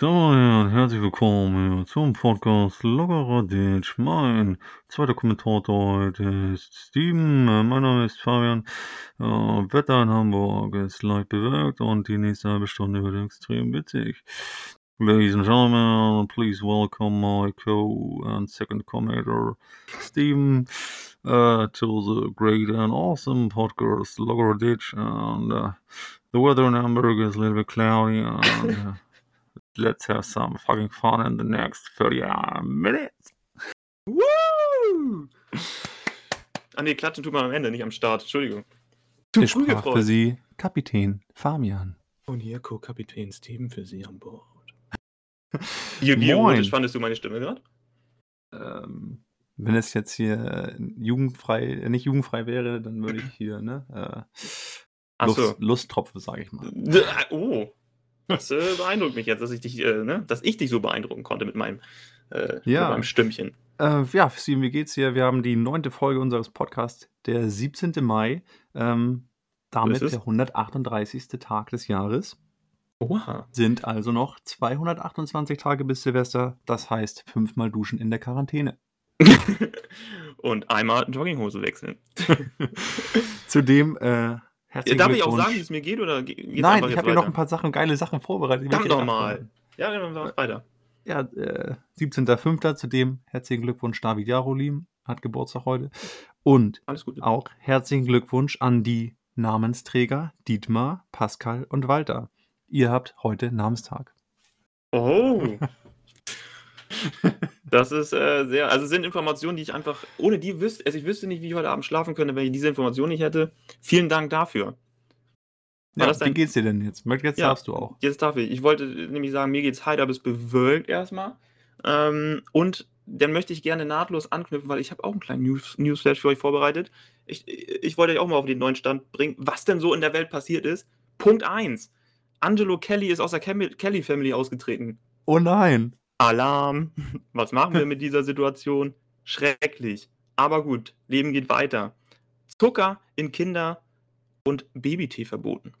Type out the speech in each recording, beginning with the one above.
Herren, herzlich willkommen zum Podcast Lockerer Ditch. Mein zweiter Kommentator heute ist Steven, mein Name ist Fabian. Äh, Wetter in Hamburg ist leicht bewölkt und die nächste halbe Stunde wird extrem witzig. Ladies and gentlemen, please welcome my co and second commentator, Steven, uh, to the great and awesome podcast Lockerer Ditch. And uh, the weather in Hamburg is a little bit cloudy and... Uh, let's have some fucking fun in the next 30 minutes. Woo! Ah ne, klatschen tut man am Ende, nicht am Start. Entschuldigung. Zu früh gefreut. für Sie Kapitän Fabian. Und hier Co-Kapitän Steven für Sie an Bord. Wie, wie erotisch fandest du meine Stimme gerade? Ähm, wenn es jetzt hier jugendfrei, nicht jugendfrei wäre, dann würde ich hier, ne? Äh, Lust, so. Lusttropfe, sage ich mal. Oh, das äh, beeindruckt mich jetzt, dass ich dich, äh, ne, dass ich dich so beeindrucken konnte mit meinem, äh, ja. mit meinem Stimmchen. Äh, ja, Steven, wie geht's dir? Wir haben die neunte Folge unseres Podcasts, der 17. Mai. Ähm, damit der 138. Tag des Jahres. Oha. Sind also noch 228 Tage bis Silvester. Das heißt, fünfmal duschen in der Quarantäne. Und einmal Jogginghose wechseln. Zudem äh, Herzlichen Darf ich auch sagen, wie es mir geht? Oder geht's Nein, ich habe hier noch ein paar Sachen, geile Sachen vorbereitet. Dann doch mal. Ja, dann machen wir weiter. Ja, äh, 17.05. Zudem herzlichen Glückwunsch David Jarolim, hat Geburtstag heute. Und auch herzlichen Glückwunsch an die Namensträger Dietmar, Pascal und Walter. Ihr habt heute Namenstag. Oh. Das ist äh, sehr, also sind Informationen, die ich einfach, ohne die wüsste, also ich wüsste nicht, wie ich heute Abend schlafen könnte, wenn ich diese Information nicht hätte. Vielen Dank dafür. War ja, wie geht's dir denn jetzt? Jetzt ja, darfst du auch. Jetzt darf ich. Ich wollte nämlich sagen, mir geht's heiter bis bewölkt erstmal. Ähm, und dann möchte ich gerne nahtlos anknüpfen, weil ich habe auch einen kleinen News Newsflash für euch vorbereitet. Ich, ich wollte euch auch mal auf den neuen Stand bringen, was denn so in der Welt passiert ist. Punkt 1. Angelo Kelly ist aus der Kelly Family ausgetreten. Oh nein. Alarm. Was machen wir mit dieser Situation? Schrecklich. Aber gut, Leben geht weiter. Zucker in Kinder- und Babytee verboten.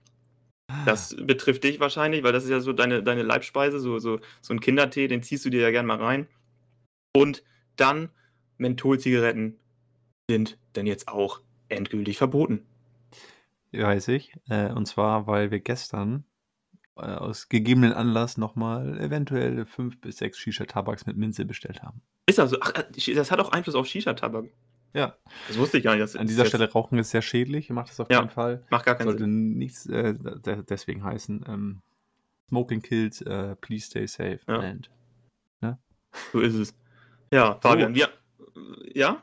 Das ah. betrifft dich wahrscheinlich, weil das ist ja so deine, deine Leibspeise, so, so, so ein Kindertee, den ziehst du dir ja gerne mal rein. Und dann Mentholzigaretten sind denn jetzt auch endgültig verboten. Weiß ich. Äh, und zwar, weil wir gestern aus gegebenen Anlass nochmal eventuell fünf bis sechs Shisha-Tabaks mit Minze bestellt haben. Ist also, ach, äh, das hat auch Einfluss auf Shisha-Tabak. Ja. Das wusste ich gar nicht. An dieser Stelle Rauchen ist sehr schädlich, macht das auf ja, keinen Fall. Macht gar keinen Sollte Sinn. nichts äh, deswegen heißen. Ähm, Smoking kills, uh, please stay safe. Ja. And, ne? So ist es. Ja, Fabian, so. wir. Ja?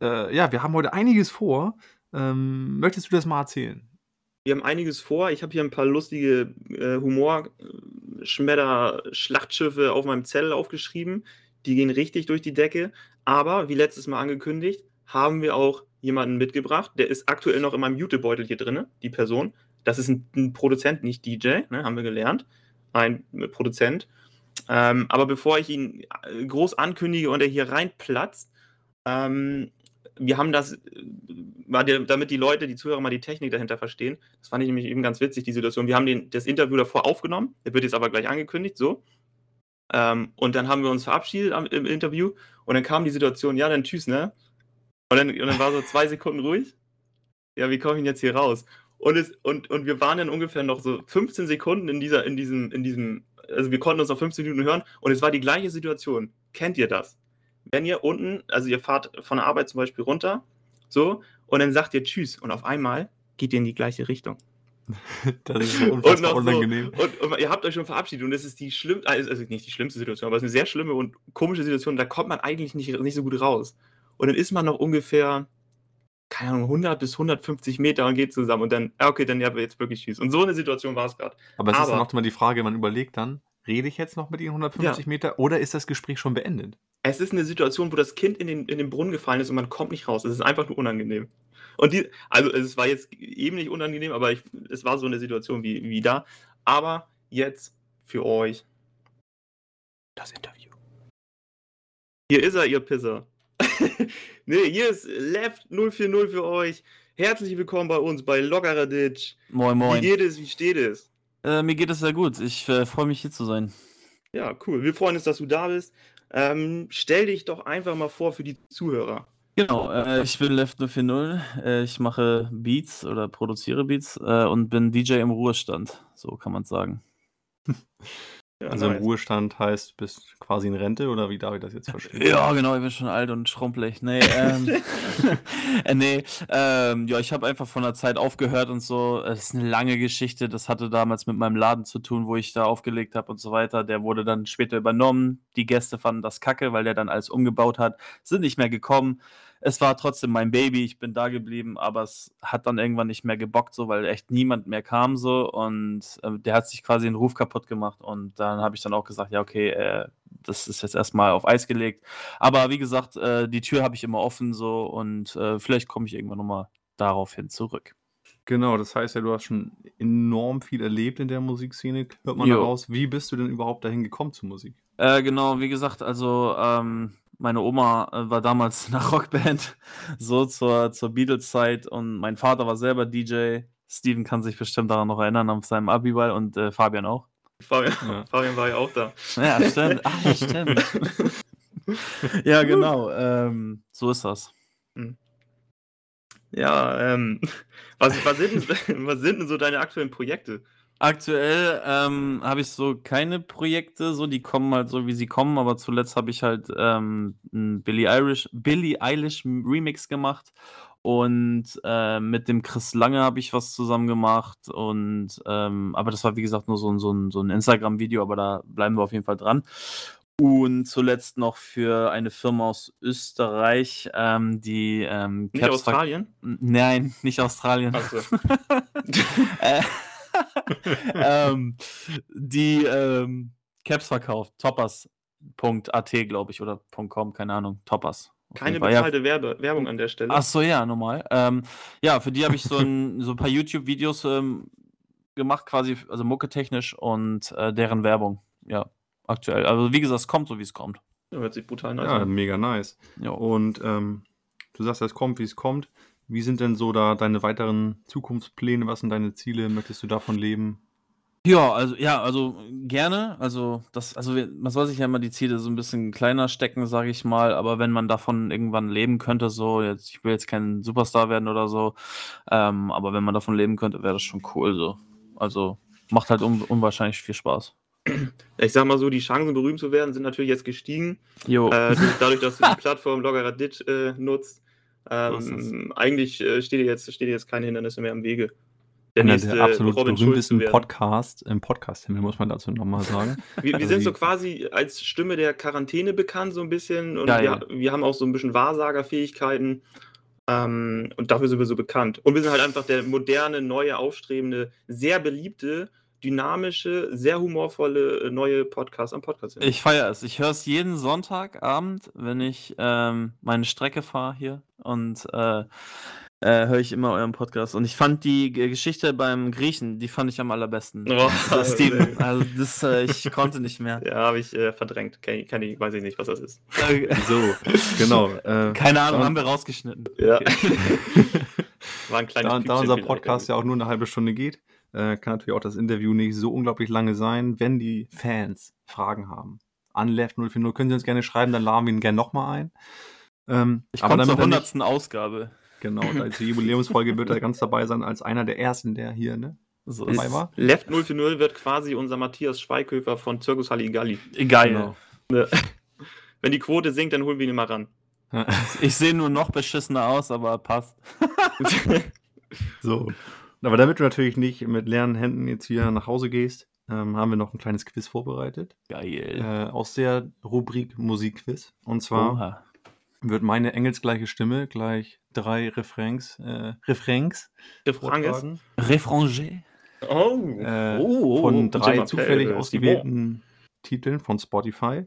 Äh, ja, wir haben heute einiges vor. Ähm, möchtest du das mal erzählen? Wir haben einiges vor. Ich habe hier ein paar lustige äh, Humor-Schmedder-Schlachtschiffe auf meinem Zettel aufgeschrieben. Die gehen richtig durch die Decke. Aber wie letztes Mal angekündigt, haben wir auch jemanden mitgebracht. Der ist aktuell noch in meinem Jutebeutel hier drin, die Person. Das ist ein, ein Produzent, nicht DJ, ne, haben wir gelernt. Ein Produzent. Ähm, aber bevor ich ihn äh, groß ankündige und er hier reinplatzt, ähm, wir haben das, äh, damit die Leute, die Zuhörer mal die Technik dahinter verstehen, das fand ich nämlich eben ganz witzig, die Situation. Wir haben den, das Interview davor aufgenommen, der wird jetzt aber gleich angekündigt, so. Ähm, und dann haben wir uns verabschiedet am, im Interview und dann kam die Situation, ja, dann tschüss, ne? Und dann, und dann war so zwei Sekunden ruhig. Ja, wie komme ich jetzt hier raus? Und, es, und, und wir waren dann ungefähr noch so 15 Sekunden in dieser, in diesem, in diesem, also wir konnten uns noch 15 Minuten hören und es war die gleiche Situation. Kennt ihr das? Wenn ihr unten, also ihr fahrt von der Arbeit zum Beispiel runter, so, und dann sagt ihr Tschüss und auf einmal geht ihr in die gleiche Richtung. das ist unfassbar unangenehm. So, und, und, ihr habt euch schon verabschiedet und das ist die schlimmste, also, also nicht die schlimmste Situation, aber es ist eine sehr schlimme und komische Situation, da kommt man eigentlich nicht, nicht so gut raus. Und dann ist man noch ungefähr, keine Ahnung, 100 bis 150 Meter und geht zusammen und dann, okay, dann ja, jetzt wirklich Tschüss. Und so eine Situation war es gerade. Aber es aber, ist dann auch immer die Frage, man überlegt dann, rede ich jetzt noch mit Ihnen 150 ja. Meter oder ist das Gespräch schon beendet? Es ist eine Situation, wo das Kind in den, in den Brunnen gefallen ist und man kommt nicht raus. Es ist einfach nur unangenehm. Und die, also es war jetzt eben nicht unangenehm, aber ich, es war so eine Situation wie, wie da. Aber jetzt für euch das Interview. Hier ist er, ihr Pisser. nee, hier ist Left 040 für euch. Herzlich willkommen bei uns bei Lockerer Ditch. Moin, moin. Wie geht es? Wie steht es? Äh, mir geht es sehr gut. Ich äh, freue mich hier zu sein. Ja, cool. Wir freuen uns, dass du da bist. Ähm, stell dich doch einfach mal vor für die Zuhörer. Genau, äh, ich bin Left 040. Äh, ich mache Beats oder produziere Beats äh, und bin DJ im Ruhestand. So kann man sagen. Ja, also nice. im Ruhestand heißt, du bist quasi in Rente oder wie darf ich das jetzt verstehen? Ja, genau, ich bin schon alt und schrumpelig. Nee, ähm, äh, nee, ähm, ja, ich habe einfach von der Zeit aufgehört und so. Es ist eine lange Geschichte. Das hatte damals mit meinem Laden zu tun, wo ich da aufgelegt habe und so weiter. Der wurde dann später übernommen. Die Gäste fanden das kacke, weil der dann alles umgebaut hat, sind nicht mehr gekommen es war trotzdem mein Baby, ich bin da geblieben, aber es hat dann irgendwann nicht mehr gebockt, so, weil echt niemand mehr kam so und äh, der hat sich quasi den Ruf kaputt gemacht und dann habe ich dann auch gesagt, ja, okay, äh, das ist jetzt erstmal auf Eis gelegt. Aber wie gesagt, äh, die Tür habe ich immer offen so und äh, vielleicht komme ich irgendwann nochmal daraufhin zurück. Genau, das heißt ja, du hast schon enorm viel erlebt in der Musikszene, hört man daraus. Wie bist du denn überhaupt dahin gekommen zur Musik? Äh, genau, wie gesagt, also ähm, meine Oma äh, war damals in einer Rockband, so zur, zur Beatles-Zeit und mein Vater war selber DJ. Steven kann sich bestimmt daran noch erinnern, auf seinem Abiball und äh, Fabian auch. Fabian, ja. Fabian war ja auch da. Ja, stimmt. Ach, ja, stimmt. ja, genau. Ähm, so ist das. Hm. Ja, ähm, was, was, sind, was sind denn so deine aktuellen Projekte? Aktuell ähm, habe ich so keine Projekte, so die kommen halt so, wie sie kommen, aber zuletzt habe ich halt ähm, 'n Billie Irish Billie Eilish Remix gemacht und, äh, mit dem Chris Lange habe ich was zusammen gemacht und, ähm aber das war wie gesagt nur so 'n so 'n so 'n Instagram-Video, aber da bleiben wir auf jeden Fall dran. Und zuletzt noch für eine Firma aus Österreich, ähm, die, ähm, Nicht Australien? Nein, nicht Australien. Ach so. Äh ähm, die ähm, Caps verkauft. Toppers.at, glaube ich, oder .com, keine Ahnung. Toppers. Keine bezahlte ja. Werbe Werbung an der Stelle. Ach so, ja, normal. Ähm, ja, für die habe ich so ein, so ein paar YouTube-Videos ähm, gemacht, quasi, also mucketechnisch und äh, deren Werbung. Ja, aktuell. Also, wie gesagt, es kommt so, wie es kommt. Ja, hört sich brutal nice Ja, an. mega nice. Jo. Und ähm, du sagst, es kommt, wie es kommt. Wie sind denn so da deine weiteren Zukunftspläne? Was sind deine Ziele? Möchtest du davon leben? Ja, also ja, also gerne. Also das, also man soll sich ja immer die Ziele so ein bisschen kleiner stecken, sage ich mal. Aber wenn man davon irgendwann leben könnte, so jetzt, ich will jetzt kein Superstar werden oder so, ähm, aber wenn man davon leben könnte, wäre das schon cool. So, also macht halt un unwahrscheinlich viel Spaß. Ich sag mal so, die Chancen berühmt zu werden sind natürlich jetzt gestiegen. Jo. Äh, dadurch, dass du die Plattform Loggeradit äh, nutzt. Ähm, eigentlich äh, steht, jetzt, steht jetzt keine Hindernisse mehr im Wege. Der Einer nächste der absolut Robin berühmtesten Podcast im Podcast-Himmel, muss man dazu nochmal sagen. wir, wir also sind so quasi als Stimme der Quarantäne bekannt, so ein bisschen. Und wir, wir, haben auch so ein bisschen Wahrsagerfähigkeiten. Ähm, und dafür sind wir so bekannt. Und wir sind halt einfach der moderne, neue, aufstrebende, sehr beliebte dynamische, sehr humorvolle äh, neue Podcast am Podcast. Ich feiere es. Ich höre es jeden Sonntagabend, wenn ich ähm, meine Strecke fahre hier und äh, äh, höre ich immer euren Podcast. Und ich fand die Geschichte beim Griechen, die fand ich am allerbesten. Oh, das Steven. Also das, äh, ich konnte nicht mehr. Ja, habe ich äh, verdrängt. Kann, kann ich, weiß ich nicht, was das ist. so, genau. Äh, Keine Ahnung, haben wir rausgeschnitten. Ja. Okay. War ein kleines da, da unser Podcast ja auch nur eine halbe Stunde geht, äh, kann natürlich auch das Interview nicht so unglaublich lange sein, wenn die Fans Fragen haben. An Left 040 können Sie uns gerne schreiben, dann laden wir ihn gerne nochmal ein. Ähm, ich komme zur 100. Nicht, Ausgabe. Genau, als Jubiläumsfolge wird er ganz dabei sein, als einer der ersten, der hier ne, so dabei war. Left 040 wird quasi unser Matthias Schweighöfer von Zirkus Halligalli. Geil. Genau. Ne. Wenn die Quote sinkt, dann holen wir ihn mal ran. Ich sehe nur noch beschissener aus, aber passt. so. Aber damit du natürlich nicht mit leeren Händen jetzt hier nach Hause gehst, ähm, haben wir noch ein kleines Quiz vorbereitet. Geil. Äh, aus der Rubrik Musikquiz. Und zwar Oha. wird meine engelsgleiche Stimme gleich drei Refrains, äh, Refrains, Refrains? Refranger. Oh. Äh, oh, von drei zufällig ausgewählten Titeln von Spotify.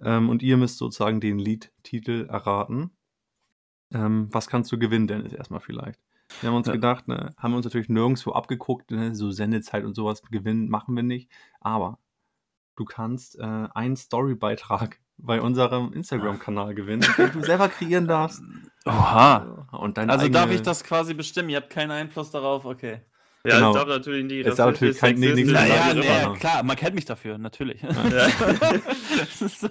Ähm, und ihr müsst sozusagen den Liedtitel erraten. Ähm, was kannst du gewinnen, Dennis, erstmal vielleicht? Wir haben uns ja. gedacht, ne, haben wir uns natürlich nirgendwo abgeguckt, ne, so Sendezeit und sowas gewinnen machen wir nicht. Aber du kannst äh, einen Storybeitrag bei unserem Instagram-Kanal gewinnen, den du selber kreieren darfst. Oha. Und also eigene... darf ich das quasi bestimmen? Ihr habt keinen Einfluss darauf? Okay. Ja, Genau. es darf natürlich nicht Es darf natürlich kein- nee, nichts Naja, nee, klar, man kennt mich dafür, natürlich. Ja. So-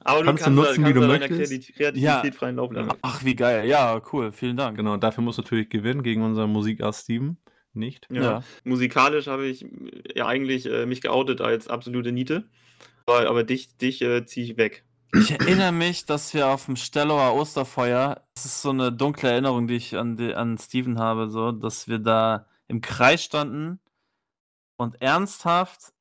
Aber du Kannst kannst, du nutzen, da, wie du kannst möchtest. Kreati- Kreativität freien Lauf lassen. Ach, wie geil. Ja, cool. Vielen Dank. Genau, dafür musst du natürlich gewinnen gegen unseren Musikast Steven. Nicht? Ja. Ja. Musikalisch habe ich ja eigentlich äh, mich geoutet als absolute Niete. Aber, aber dich, dich äh, ziehe ich weg. Ich erinnere mich, dass wir auf dem Stellauer Osterfeuer, das ist so eine dunkle Erinnerung, die ich an, die, an Steven habe, so, dass wir da im Kreis standen und ernsthaft,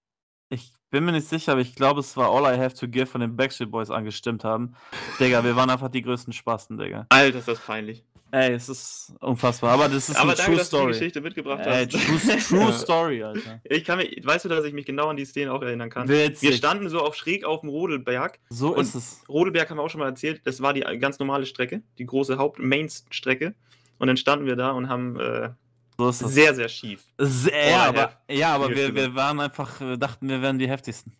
ich bin mir nicht sicher, aber ich glaube, es war All I Have to Give von den Backstreet Boys angestimmt haben. Digga, wir waren einfach die größten Spasten, Digga. Alter, ist das peinlich. Ey, es ist unfassbar, aber das ist aber eine danke, True dass du die Story. Geschichte mitgebracht Ey, hast. true, true. Story, Alter. Ich kann mich, weißt du, dass ich mich genau an die Szene auch erinnern kann? Witzig. Wir standen so auf schräg auf dem Rodelberg. so ist es. Rodelberg haben wir auch schon mal erzählt, das war die ganz normale Strecke, die große Haupt-Main-Strecke. Und dann standen wir da und haben äh, So ist es. sehr, sehr schief. Sehr, Oh, ja, aber, ja, aber wir, wir waren einfach, wir dachten, wir wären die heftigsten.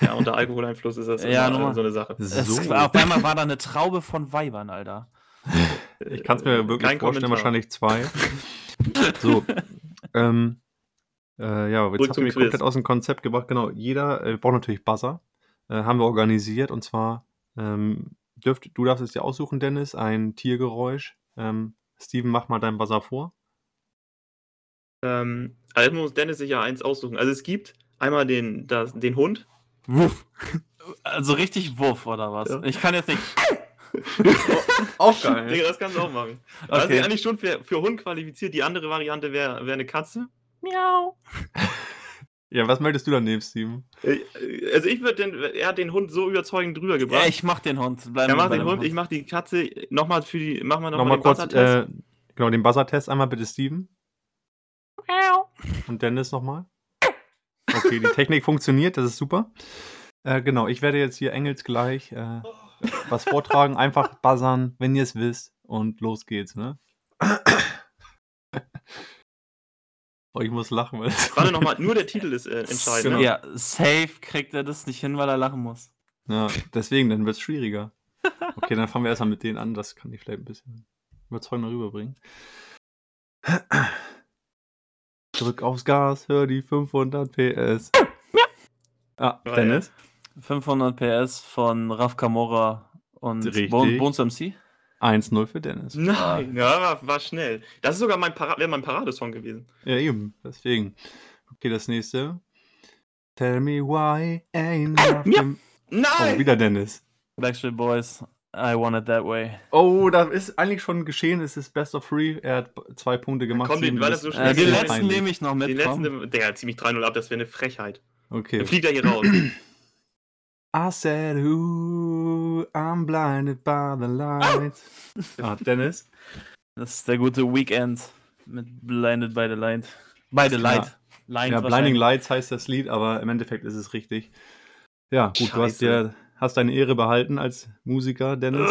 Ja, unter Alkoholeinfluss ist das Ja, immer, nochmal. so eine Sache. Es, So. auf einmal war da eine Traube von Weibern, Alter. Ich kann es mir wirklich Kein vorstellen, Kommentar. wahrscheinlich zwei. So. ähm, äh, ja, jetzt mich Quiz. komplett aus dem Konzept gebracht. Genau, jeder äh, braucht natürlich Buzzer. Äh, haben wir organisiert und zwar ähm, dürft, du darfst es dir aussuchen, Dennis, ein Tiergeräusch. Ähm, Steven, mach mal deinen Buzzer vor. Ähm, also muss Dennis sich ja eins aussuchen. Also es gibt einmal den, das, den Hund. Wuff. Also richtig Wuff, oder was? Ja. Ich kann jetzt nicht. Auch Digga, das kannst du auch machen. Also Okay. eigentlich schon für, für Hund qualifiziert. Die andere Variante wäre wär eine Katze. Miau. Ja, was möchtest du dann nehmen, Steven? Äh, Also ich würde den, er hat den Hund so überzeugend drüber Ja, gebracht. ich mach den Hund. Bleiben er macht den dem Hund, ich mach die Katze. Nochmal für die, machen wir nochmal Nochmal den kurz, Buzzer-Test. äh, genau, den Buzzer-Test einmal bitte, Steven. Und Dennis nochmal. Okay, die Technik funktioniert, das ist super. Äh, genau, ich werde jetzt hier engelsgleich äh, was vortragen. Einfach buzzern, wenn ihr es wisst. Und los geht's, ne? oh, ich muss lachen. Weil Warte nochmal, nur der Titel ist äh, entscheidend. Genau. Ne? Ja, safe kriegt er das nicht hin, weil er lachen muss. ja, deswegen, dann wird's schwieriger. Okay, dann fangen wir erstmal mit denen an. Das kann ich vielleicht ein bisschen überzeugender rüberbringen. Drück aufs Gas, hör die 500 PS. Ah, Dennis? 500 PS von Raf Kamora und. Bon- Bones MC. 1-0 für Dennis. Nein, ja, war, war schnell. Das ist sogar mein, Para wäre mein Paradesong gewesen. Ja, eben, deswegen. Okay, das nächste. Tell me why ain't nothing. Nein! Oh, wieder Dennis. Backstreet Boys, I want it that way. Oh, da ist eigentlich schon geschehen. Es ist Best of Three. Er hat zwei Punkte gemacht. Komm, den- ist- das so Äh, den ist letzten peinlich. nehme ich noch mit. Den komm. letzten, der zieht mich 3-0 ab, das wäre eine Frechheit. Okay. Dann fliegt er hier raus. I said, ooh, I'm blinded by the lights. Ah, Dennis. Das ist der gute Weekend mit Blinded by the Light. By the Ja. Light. Line Ja, Blinding Lights heißt das Lied, aber im Endeffekt ist es richtig. Ja, gut, du hast, Scheiße. Hast deine Ehre behalten als Musiker, Dennis.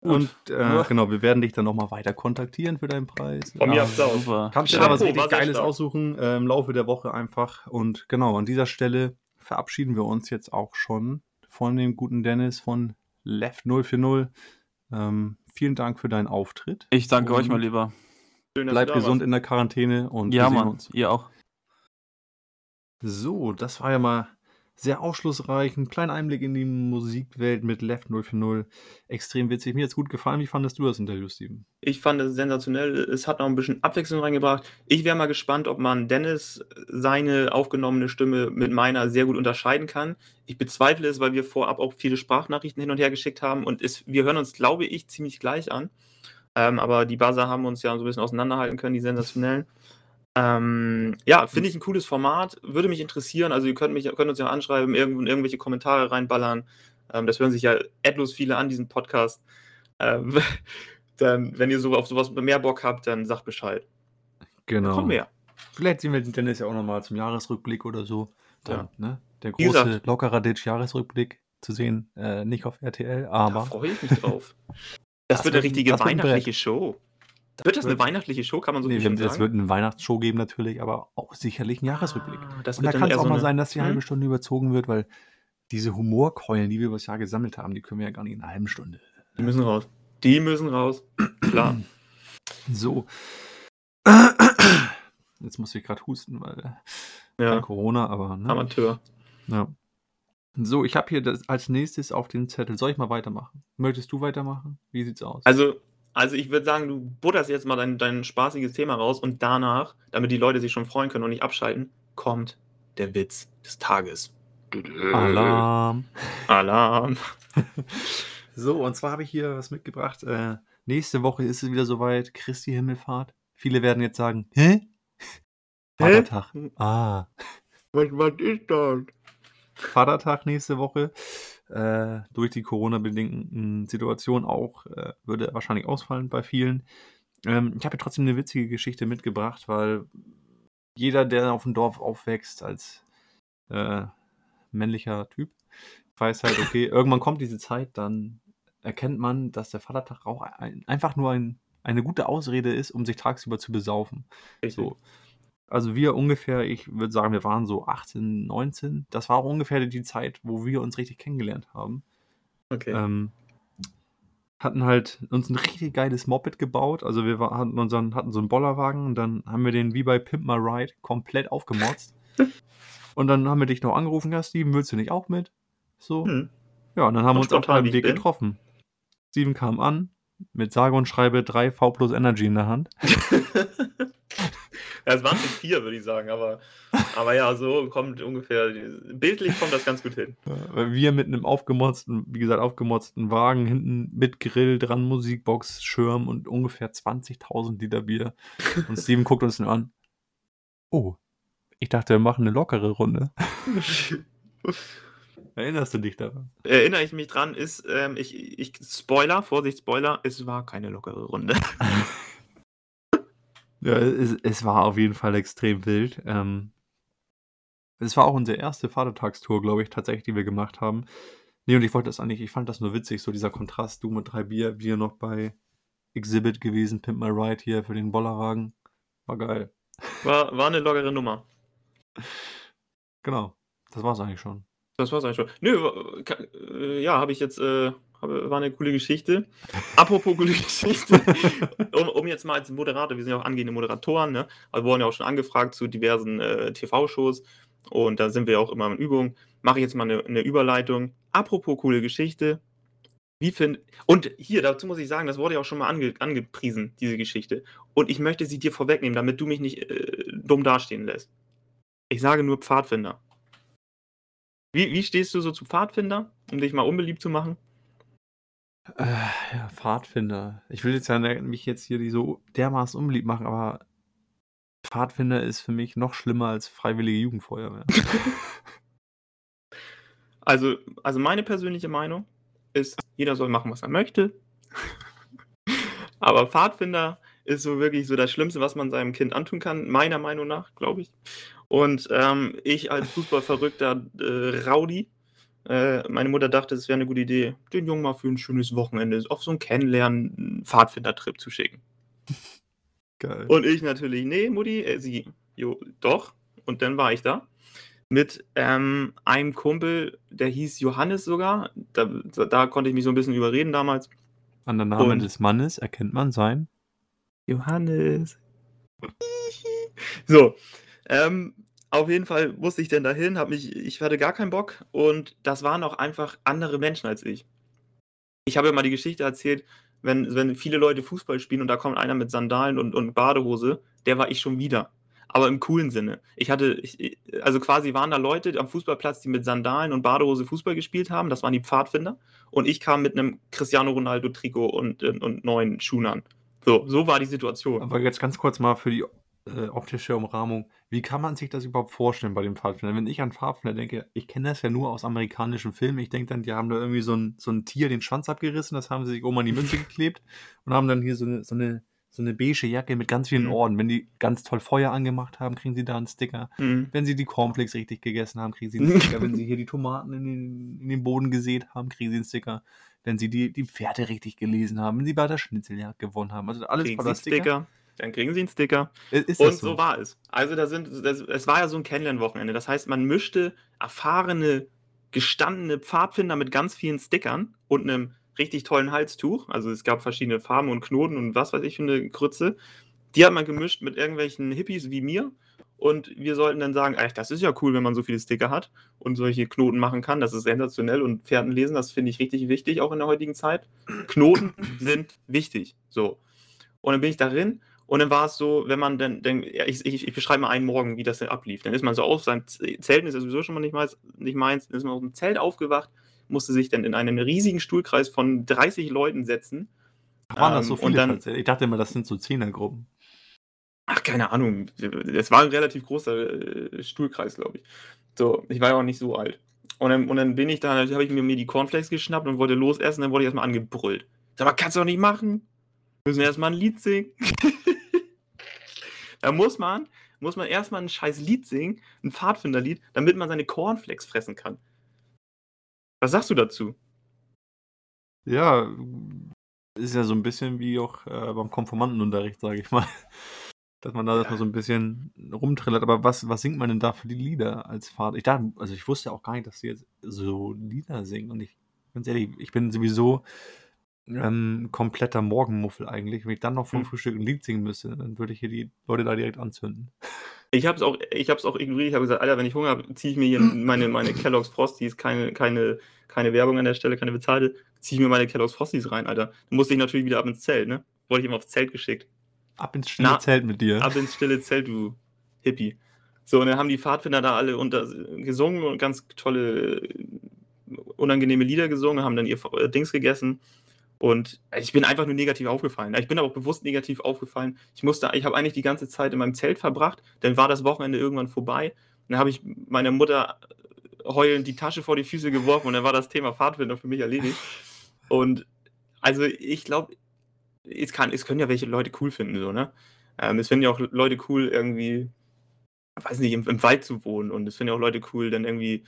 Und äh, genau, wir werden dich dann nochmal weiter kontaktieren für deinen Preis. Von mir Ja. Applaus. Super. Kannst du Chapeau, da was richtig war sehr Geiles aussuchen äh, im Laufe der Woche einfach. Und genau, an dieser Stelle verabschieden wir uns jetzt auch schon von dem guten Dennis von Left 040. Ähm, vielen Dank für deinen Auftritt. Ich danke euch Und mal lieber. Schön, dass Bleib du da gesund warst. in der Quarantäne und Ja, wir sehen Mann. uns. Ihr auch. So, das war ja mal sehr aufschlussreich. Ein kleiner Einblick in die Musikwelt mit Left 040. Extrem witzig. Mir hat gut gefallen. Wie fandest du das Interview, Steven? Ich fand es sensationell. Es hat noch ein bisschen Abwechslung reingebracht. Ich wäre mal gespannt, ob man Dennis seine aufgenommene Stimme mit meiner sehr gut unterscheiden kann. Ich bezweifle es, weil wir vorab auch viele Sprachnachrichten hin und her geschickt haben und es, wir hören uns, glaube ich, ziemlich gleich an. Ähm, aber die Buzzer haben uns ja so ein bisschen auseinanderhalten können, die sensationellen. Ähm, ja, finde ich ein cooles Format. Würde mich interessieren. Also, ihr könnt, mich, könnt uns ja anschreiben, irgendwo in irgendwelche Kommentare reinballern. Ähm, das hören sich ja etlos viele an, diesen Podcast. Ähm, dann, wenn ihr so auf sowas mehr Bock habt, dann sagt Bescheid. Genau. Komm her. Vielleicht sehen wir den Dennis ja auch nochmal zum Jahresrückblick oder so. Dann, Ja. ne? Der große gesagt- lockerer Ditch-Jahresrückblick zu sehen. Äh, nicht auf RTL, Da aber. freue ich mich drauf. Das, Das wird eine richtige das wird ein weihnachtliche Show. Wird das eine wird- weihnachtliche Show? Kann man so Nee, schon es sagen? wird eine Weihnachtsshow geben natürlich, aber auch sicherlich ein Jahresrückblick. Ah, das Und da kann es auch so mal eine- sein, dass die halbe Hm? Stunde überzogen wird, weil diese Humorkeulen, die wir über das Jahr gesammelt haben, die können wir ja gar nicht in einer halben Stunde. Die müssen raus. Die müssen raus. Klar. So. Jetzt muss ich gerade husten, weil Ja. Corona, aber ne? Amateur. Ja. So, ich habe hier das als nächstes auf den Zettel. Soll ich mal weitermachen? Möchtest du weitermachen? Wie sieht's aus? Also, also ich würde sagen, du butterst jetzt mal dein, dein spaßiges Thema raus und danach, damit die Leute sich schon freuen können und nicht abschalten, kommt der Witz des Tages. Alarm. Alarm. So, und zwar habe ich hier was mitgebracht. Äh, nächste Woche ist es wieder soweit. Christi Himmelfahrt. Viele werden jetzt sagen, hä? Vatertag. Ah, Was, was ist das? Vatertag nächste Woche. Äh, durch die Corona-bedingten Situationen auch äh, würde wahrscheinlich ausfallen bei vielen. Ähm, ich habe trotzdem eine witzige Geschichte mitgebracht, weil jeder, der auf dem Dorf aufwächst als äh, männlicher Typ, weiß halt, okay, irgendwann kommt diese Zeit, dann erkennt man, dass der Vatertag auch ein, einfach nur ein, eine gute Ausrede ist, um sich tagsüber zu besaufen. Richtig. So. Also wir ungefähr, ich würde sagen, wir waren so 18, 19. Das war auch ungefähr die Zeit, wo wir uns richtig kennengelernt haben. Okay. Ähm, hatten halt uns ein richtig geiles Moped gebaut. Also wir war, hatten, unseren, hatten so einen Bollerwagen und dann haben wir den wie bei Pimp My Ride komplett aufgemotzt. und dann haben wir dich noch angerufen, ja, Steven, willst du nicht auch mit? So. Hm. Ja, und dann haben wir Und uns auf ich Weg bin. getroffen. Steven kam an mit sage und schreibe 3 V plus Energy in der Hand. ja, es waren schon vier, würde ich sagen, aber, aber ja, so kommt ungefähr, bildlich kommt das ganz gut hin. Weil wir mit einem aufgemotzten, wie gesagt, aufgemotzten Wagen hinten mit Grill dran, Musikbox, Schirm und ungefähr 20.000 Liter Bier. Und Steven guckt uns nur an. Oh, ich dachte, wir machen eine lockere Runde. Erinnerst du dich daran? Erinnere ich mich dran, ist, ähm, ich, ich, Spoiler, Vorsicht, Spoiler, es war keine lockere Runde. Ja, es, es war auf jeden Fall extrem wild. Ähm, es war auch unsere erste Vatertagstour, glaube ich, tatsächlich, die wir gemacht haben. Nee, und ich wollte das eigentlich, ich fand das nur witzig, so dieser Kontrast, du mit drei Bier, wir noch bei Exhibit gewesen, Pimp My Ride hier für den Bollerwagen. War geil. War, war eine lockere Nummer. Genau. Das war's eigentlich schon. Das war's eigentlich schon. Nö, äh, ja, habe ich jetzt, äh, war eine coole Geschichte. Apropos coole Geschichte, um, um jetzt mal als Moderator, wir sind ja auch angehende Moderatoren, ne? Also wir wurden ja auch schon angefragt zu diversen äh, TV-Shows und da sind wir auch immer in Übung. Mache ich jetzt mal eine, eine Überleitung. Apropos coole Geschichte. Wie find, und hier, dazu muss ich sagen, das wurde ja auch schon mal ange, angepriesen, diese Geschichte. Und ich möchte sie dir vorwegnehmen, damit du mich nicht äh, dumm dastehen lässt. Ich sage nur Pfadfinder. Wie, wie stehst du so zu Pfadfinder, um dich mal unbeliebt zu machen? Äh, ja, Pfadfinder. Ich will jetzt ja mich jetzt hier die so dermaßen unbeliebt machen, aber Pfadfinder ist für mich noch schlimmer als freiwillige Jugendfeuerwehr. Also, also meine persönliche Meinung ist, jeder soll machen, was er möchte. Aber Pfadfinder ist so wirklich so das Schlimmste, was man seinem Kind antun kann, meiner Meinung nach, glaube ich. Und ähm, ich als fußballverrückter äh, Rowdy, äh, meine Mutter dachte, es wäre eine gute Idee, den Jungen mal für ein schönes Wochenende auf so einen Kennenlernen Pfadfinder-Trip zu schicken. Geil. Und ich natürlich, nee, Mutti, äh, sie, jo, doch. Und dann war ich da mit ähm, einem Kumpel, der hieß Johannes sogar. Da, da, da konnte ich mich so ein bisschen überreden damals. An der Name Und- des Mannes erkennt man sein. Johannes. so, ähm, auf jeden Fall musste ich denn dahin, hab mich, ich hatte gar keinen Bock und das waren auch einfach andere Menschen als ich. Ich habe ja mal die Geschichte erzählt, wenn, wenn viele Leute Fußball spielen und da kommt einer mit Sandalen und, und Badehose, der war ich schon wieder. Aber im coolen Sinne. Ich hatte, ich, also quasi waren da Leute am Fußballplatz, die mit Sandalen und Badehose Fußball gespielt haben. Das waren die Pfadfinder. Und ich kam mit einem Cristiano Ronaldo Trikot und, und, und neuen Schuhen an. So, so war die Situation. Aber jetzt ganz kurz mal für die äh, optische Umrahmung. Wie kann man sich das überhaupt vorstellen bei den Pfadfindern? Wenn ich an Pfadfinder denke, ich kenne das ja nur aus amerikanischen Filmen. Ich denke dann, die haben da irgendwie so ein, so ein Tier den Schwanz abgerissen, das haben sie sich oben an die Münze geklebt und haben dann hier so eine, so eine, so eine beige Jacke mit ganz vielen Mhm. Orden. Wenn die ganz toll Feuer angemacht haben, kriegen sie da einen Sticker. Mhm. Wenn sie die Cornflakes richtig gegessen haben, kriegen sie einen Sticker. Wenn sie hier die Tomaten in den, in den Boden gesät haben, kriegen sie einen Sticker. Wenn sie die, die Pferde richtig gelesen haben, wenn sie bei der Schnitzeljagd gewonnen haben. Also alles Kriegen voller einen Sticker. Dann kriegen Sie einen Sticker. Ist Und das so? war es. Also da sind, das, es war ja so ein Kennenlernwochenende. Das heißt, man mischte erfahrene, gestandene Pfadfinder mit ganz vielen Stickern und einem richtig tollen Halstuch. Also es gab verschiedene Farben und Knoten und was weiß ich für eine Krütze. Die hat man gemischt mit irgendwelchen Hippies wie mir. Und wir sollten dann sagen, ey, das ist ja cool, wenn man so viele Sticker hat und solche Knoten machen kann. Das ist sensationell und Pferden lesen, das finde ich richtig wichtig, auch in der heutigen Zeit. Knoten sind wichtig. So. Und dann bin ich darin und dann war es so, wenn man dann, dann ich, ich, ich, beschreibe mal einen Morgen, wie das denn ablief. Dann ist man so auf seinem Zelt, ist ja sowieso schon mal nicht, meins, nicht meins, dann ist man auf dem Zelt aufgewacht, musste sich dann in einen riesigen Stuhlkreis von 30 Leuten setzen. Waren das so ähm, viele? Dann, ich dachte immer, das sind so Zehnergruppen. Ach, keine Ahnung. Es war ein relativ großer äh, Stuhlkreis, glaube ich. So, ich war ja auch nicht so alt. Und dann, und dann bin ich da, habe ich mir die Cornflakes geschnappt und wollte losessen, dann wurde ich erstmal angebrüllt. Sag mal, kannst du doch nicht machen. Müssen wir erstmal ein Lied singen. da muss man, muss man erstmal ein scheiß Lied singen, ein Pfadfinderlied, damit man seine Cornflakes fressen kann. Was sagst du dazu? Ja, ist ja so ein bisschen wie auch äh, beim Konformantenunterricht, sage ich mal dass man da ja. so ein bisschen rumtrillert. Aber was, was singt man denn da für die Lieder als Vater? Ich dachte, also ich wusste auch gar nicht, dass sie jetzt so Lieder singen. Und ich, ganz ehrlich, ich bin sowieso ähm, kompletter Morgenmuffel eigentlich. Wenn ich dann noch vom hm. Frühstück ein Lied singen müsste, dann würde ich hier die Leute da direkt anzünden. Ich habe es auch, ich hab's auch ignoriert. Ich habe gesagt, Alter, wenn ich Hunger habe, ziehe ich mir hier meine, meine Kellogg's Frosties, keine, keine, keine Werbung an der Stelle, keine bezahlte, ziehe ich mir meine Kellogg's Frosties rein, Alter. Dann musste ich natürlich wieder ab ins Zelt, ne? Wurde ich immer aufs Zelt geschickt. Ab ins stille Na, Zelt mit dir. Ab ins stille Zelt, du Hippie. So, und dann haben die Pfadfinder da alle unter, gesungen und ganz tolle, unangenehme Lieder gesungen, haben dann ihr äh, Dings gegessen. Und ich bin einfach nur negativ aufgefallen. Ich bin aber auch bewusst negativ aufgefallen. Ich musste, ich habe eigentlich die ganze Zeit in meinem Zelt verbracht. Dann war das Wochenende irgendwann vorbei. Dann habe ich meiner Mutter heulend die Tasche vor die Füße geworfen und dann war das Thema Pfadfinder für mich erledigt. Und also ich glaube, es, es können ja welche Leute cool finden, so, ne? Ähm, es finden ja auch Leute cool, irgendwie, weiß nicht, im, im Wald zu wohnen und es finden ja auch Leute cool, dann irgendwie,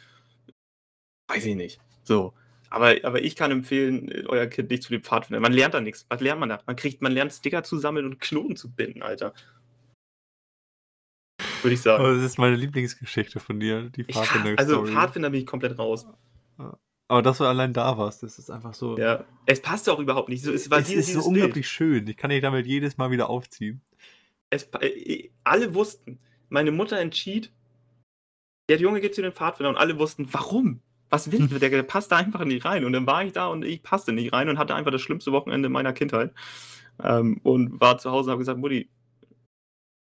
weiß ich nicht, so. Aber, aber ich kann empfehlen, euer Kind nicht zu den Pfadfindern. Man lernt da nichts. Was lernt man da? Man kriegt, man lernt Sticker zu sammeln und Knoten zu binden, Alter. Würde ich sagen. Das ist meine Lieblingsgeschichte von dir, die Pfadfinder. Ja, also Pfadfinder bin ich komplett raus. Aber dass du allein da warst, das ist einfach so. Ja, es passt auch überhaupt nicht. es war es dieses, ist so unglaublich Bild. schön. Ich kann dich damit jedes Mal wieder aufziehen. Es, äh, alle wussten, meine Mutter entschied, der Junge geht zu den Pfadfindern und alle wussten, warum? Was will der? Der passt da einfach nicht rein. Und dann war ich da und ich passte nicht rein und hatte einfach das schlimmste Wochenende meiner Kindheit. Ähm, und war zu Hause und habe gesagt, Mutti,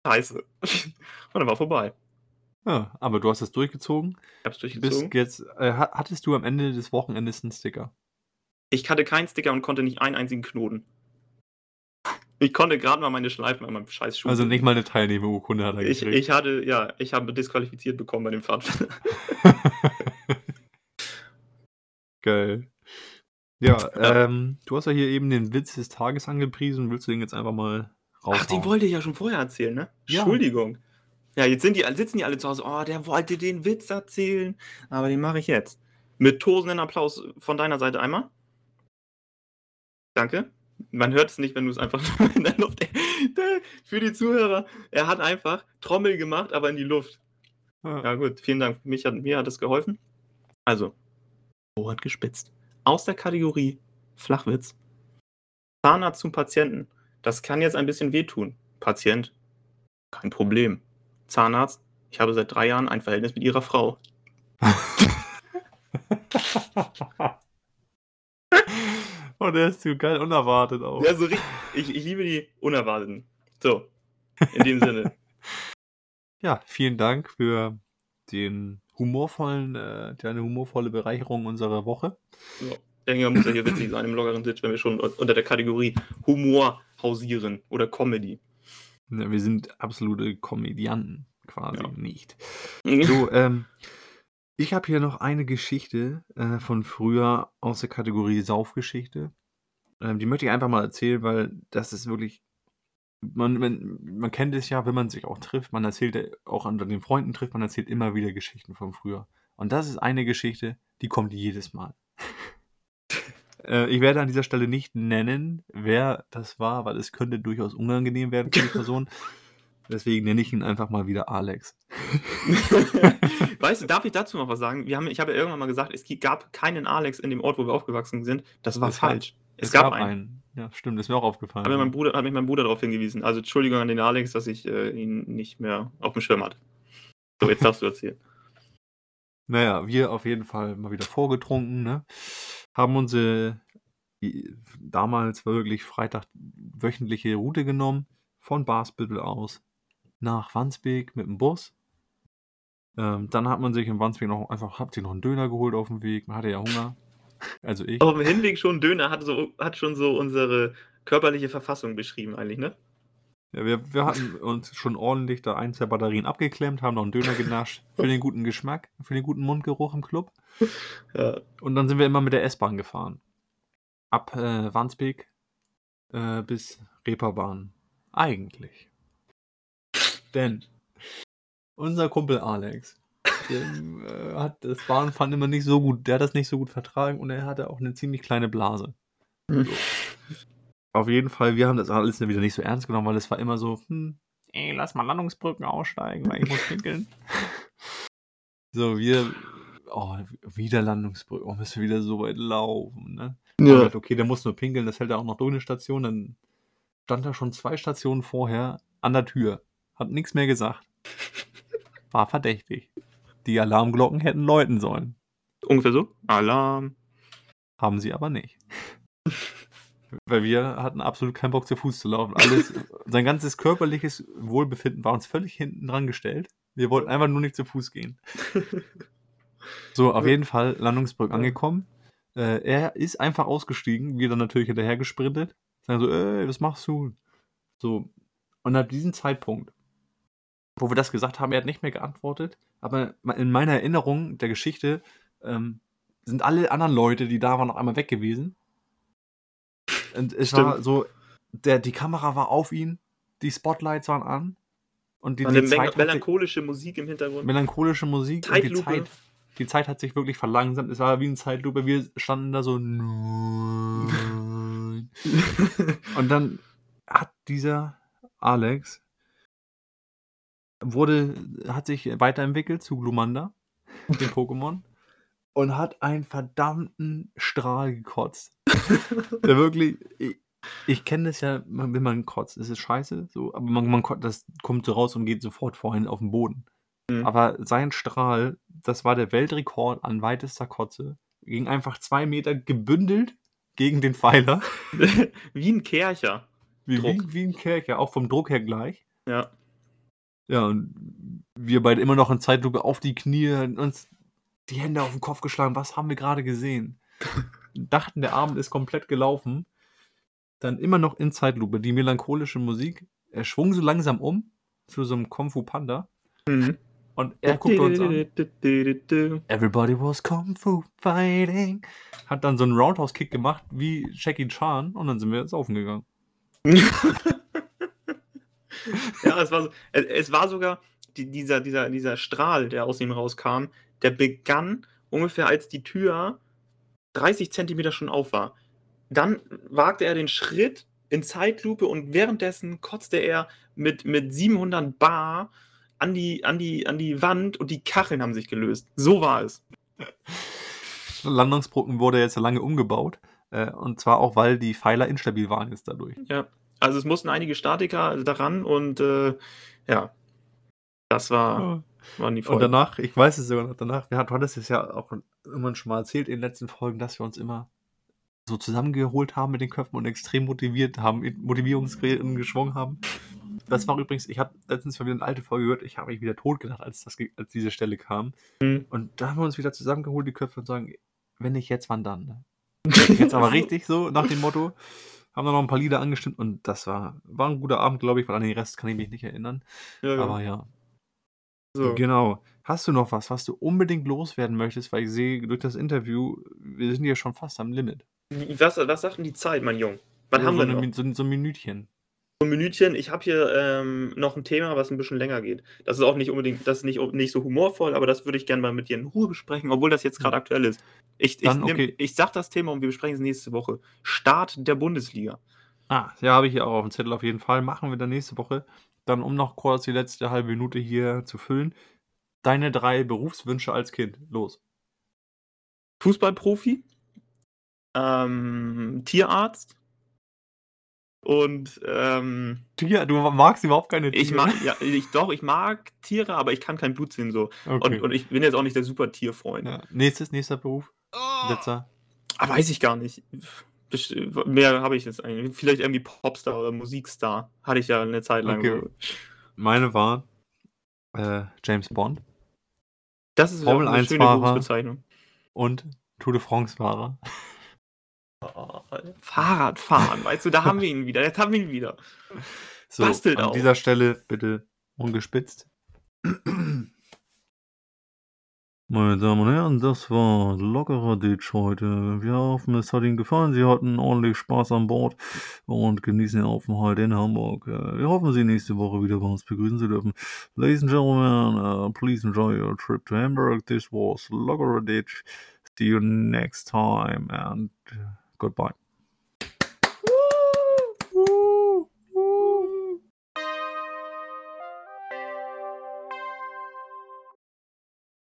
scheiße. und dann war vorbei. Ja, aber du hast es durchgezogen. Ich hab's durchgezogen. Bist jetzt, äh, hattest du am Ende des Wochenendes einen Sticker? Ich hatte keinen Sticker und konnte nicht einen einzigen Knoten. Ich konnte gerade mal meine Schleifen an meinem scheiß Schuh. Also nicht mal eine Teilnehmerurkunde hat er ich, gekriegt. Ich hatte, ja, ich habe disqualifiziert bekommen bei dem Pfadfinder. Geil. Ja, ja. Ähm, du hast ja hier eben den Witz des Tages angepriesen. Willst du den jetzt einfach mal raushauen? Ach, den wollte ich ja schon vorher erzählen, ne? Ja. Entschuldigung. Ja, jetzt sind die, sitzen die alle zu Hause. Oh, der wollte den Witz erzählen. Aber den mache ich jetzt. Mit tosenden Applaus von deiner Seite einmal. Danke. Man hört es nicht, wenn du es einfach in der Luft. Für die Zuhörer, er hat einfach Trommel gemacht, aber in die Luft. Ja, ja gut, vielen Dank. Mich hat, mir hat es geholfen. Also, Ohr hat gespitzt. Aus der Kategorie Flachwitz. Zahnarzt zum Patienten. Das kann jetzt ein bisschen wehtun. Patient, kein Problem. Zahnarzt, ich habe seit drei Jahren ein Verhältnis mit ihrer Frau. oh, der ist so geil unerwartet auch. Ja, so richtig. Ich, ich liebe die Unerwarteten. So, in dem Sinne. Ja, vielen Dank für den humorvollen, äh, eine humorvolle Bereicherung unserer Woche. Ja, irgendwann muss ja hier witzig sein im lockeren Sitz, wenn wir schon unter der Kategorie Humor hausieren oder Comedy. Ja, wir sind absolute Komödianten, quasi ja. nicht. So, ähm, ich habe hier noch eine Geschichte äh, von früher aus der Kategorie Saufgeschichte. Ähm, die möchte ich einfach mal erzählen, weil das ist wirklich. Man, man, man kennt es ja, wenn man sich auch trifft, man erzählt auch an den Freunden trifft, man erzählt immer wieder Geschichten von früher. Und das ist eine Geschichte, die kommt jedes Mal. Äh, ich werde an dieser Stelle nicht nennen, wer das war, weil es könnte durchaus unangenehm werden für die Person. Deswegen nenne ich ihn einfach mal wieder Alex. weißt du, darf ich dazu noch was sagen? Wir haben, ich habe ja irgendwann mal gesagt, es gab keinen Alex in dem Ort, wo wir aufgewachsen sind. Das war das falsch. Es, gab, einen. einen. Ja, stimmt, ist mir auch aufgefallen. Hat, mir ja. mein Bruder, hat mich mein Bruder darauf hingewiesen. Also Entschuldigung an den Alex, dass ich äh, ihn nicht mehr auf dem Schirm hatte. So, jetzt darfst du erzählen. Naja, wir auf jeden Fall mal wieder vorgetrunken, ne? Haben unsere i- damals wirklich Freitag wöchentliche Route genommen, von Basbüttel aus nach Wandsbek mit dem Bus. Ähm, dann hat man sich in Wandsbek noch einfach, habt ihr noch einen Döner geholt auf dem Weg, man hatte ja Hunger. Also ich. Auf dem Hinweg schon Döner hat, so, hat schon so unsere körperliche Verfassung beschrieben, eigentlich, ne? Ja, wir, wir hatten uns schon ordentlich da ein, zwei Batterien abgeklemmt, haben noch einen Döner genascht für den guten Geschmack, für den guten Mundgeruch im Club. Ja. Und dann sind wir immer mit der S-Bahn gefahren. Ab äh, Wandsbek äh, bis Reeperbahn. Eigentlich. Denn unser Kumpel Alex, dem, äh, hat das Bahnfahren immer nicht so gut, der hat das nicht so gut vertragen und er hatte auch eine ziemlich kleine Blase. Hm. Auf jeden Fall, wir haben das alles wieder nicht so ernst genommen, weil es war immer so, hm, ey, lass mal Landungsbrücken aussteigen, weil ich muss pinkeln. so, wir, oh, wieder Landungsbrücken, oh, müssen wir wieder so weit laufen, ne? Ja. Gedacht, okay, der muss nur pinkeln, das hält er auch noch durch eine Station, dann stand er schon zwei Stationen vorher an der Tür, hat nichts mehr gesagt. War verdächtig. Die Alarmglocken hätten läuten sollen, Ungefähr so. Alarm. haben sie aber nicht. Weil wir hatten absolut keinen Bock zu Fuß zu laufen. Alles, sein ganzes körperliches Wohlbefinden war uns völlig hinten dran gestellt. Wir wollten einfach nur nicht zu Fuß gehen. So, auf jeden Fall Landungsbrück angekommen. Äh, er ist einfach ausgestiegen, wir dann natürlich hinterher gesprintet. Sagen so, ey, was machst du? So, und ab diesem Zeitpunkt, wo wir das gesagt haben, er hat nicht mehr geantwortet, aber in meiner Erinnerung der Geschichte ähm, sind alle anderen Leute, die da waren, noch einmal weg gewesen. Und es Stimmt. war so, der, die Kamera war auf ihn, die Spotlights waren an und die, die Zeit sich, melancholische Musik im Hintergrund. melancholische Musik und die Zeitlupe. Zeit, die Zeit hat sich wirklich verlangsamt. Es war wie eine Zeitlupe. Wir standen da so. Und dann hat dieser Alex wurde, hat sich weiterentwickelt zu Glumanda, dem Pokémon, und hat einen verdammten Strahl gekotzt. Der wirklich, ich, ich kenne das ja, wenn man kotzt, ist es scheiße, so, aber man, man das kommt so raus und geht sofort vorhin auf den Boden. Mhm. Aber sein Strahl, das war der Weltrekord an weitester Kotze, ging einfach zwei Meter gebündelt gegen den Pfeiler, Wie ein Kercher. wie, wie, wie ein Kerker, auch vom Druck her gleich. Ja. Ja, und wir beide immer noch in Zeitlupe auf die Knie, uns die Hände auf den Kopf geschlagen. Was haben wir gerade gesehen? Dachten, der Abend ist komplett gelaufen. Dann immer noch in Zeitlupe die melancholische Musik. Er schwung so langsam um zu so einem Kung Fu Panda. Mhm. Und er guckte uns an. Everybody was Kung Fu fighting. Hat dann so einen Roundhouse-Kick gemacht wie Jackie Chan und dann sind wir saufen gegangen. ja, es war, so, es, es war sogar die, dieser, dieser, dieser Strahl, der aus ihm rauskam, der begann ungefähr als die Tür 30 Zentimeter schon auf war. Dann wagte er den Schritt in Zeitlupe und währenddessen kotzte er mit, mit 700 Bar an die, an, die, an die Wand und die Kacheln haben sich gelöst. So war es. Landungsbrücken wurde jetzt lange umgebaut. Äh, und zwar auch, weil die Pfeiler instabil waren jetzt dadurch. Ja, also es mussten einige Statiker daran und äh, ja, das war, waren die Und Folgen. danach, ich weiß es sogar noch danach, wir hatten, es ja auch irgendwann schon mal erzählt in den letzten Folgen, dass wir uns immer so zusammengeholt haben mit den Köpfen und extrem motiviert haben, Motivierungsreden geschwungen haben. Das war übrigens, ich habe letztens mal wieder eine alte Folge gehört, ich habe mich wieder tot gedacht, als, das, als diese Stelle kam. Mhm. Und da haben wir uns wieder zusammengeholt, die Köpfe, und sagen, wenn nicht jetzt, wann dann? Jetzt aber richtig so, nach dem Motto. Haben dann noch ein paar Lieder angestimmt und das war, war ein guter Abend, glaube ich, weil an den Rest kann ich mich nicht erinnern. Ja. Aber ja, so. Genau. Hast du noch was, was du unbedingt loswerden möchtest? Weil ich sehe durch das Interview, wir sind ja schon fast am Limit. Was, was sagt denn die Zeit, mein Junge? Was Ja, haben so wir eine noch? Min- So, so ein Minütchen. So ein Minütchen. Ich habe hier ähm, noch ein Thema, was ein bisschen länger geht. Das ist auch nicht unbedingt, das ist nicht, nicht so humorvoll, aber das würde ich gerne mal mit dir in Ruhe besprechen, obwohl das jetzt gerade aktuell ist. Ich, ich, Dann, nehm, okay. ich sag das Thema und wir besprechen es nächste Woche. Start der Bundesliga. Ah, ja, habe ich hier auch auf dem Zettel auf jeden Fall. Machen wir dann nächste Woche. Dann, um noch kurz die letzte halbe Minute hier zu füllen. Deine drei Berufswünsche als Kind. Los. Fußballprofi, ähm, Tierarzt. Und ähm, Tier, du magst überhaupt keine Tiere. ich mag, ja, ich doch, ich mag Tiere, aber ich kann kein Blut sehen so. Okay. Und, und ich bin jetzt auch nicht der super Tierfreund. ja. Nächstes, nächster Beruf. Oh, Letzter. ah, weiß ich gar nicht. Mehr habe ich jetzt eigentlich. Vielleicht irgendwie Popstar oder Musikstar. Hatte ich ja eine Zeit lang. Okay. Meine war äh, James Bond Das ist Formel eine 1 schöne Fahrer. Berufsbezeichnung. und Tour de France-Fahrer. Fahrradfahren, weißt du, da haben wir ihn wieder. Jetzt haben wir ihn wieder. So, Bastelt an auch. dieser Stelle bitte ungespitzt. Meine Damen und Herren, das war lockerer Ditch heute. Wir hoffen, es hat Ihnen gefallen. Sie hatten ordentlich Spaß an Bord und genießen den Aufenthalt in Hamburg. Äh, Wir hoffen, Sie nächste Woche wieder bei uns begrüßen zu dürfen. Ladies and gentlemen, uh, please enjoy your trip to Hamburg. This was lockerer Ditch. See you next time and goodbye.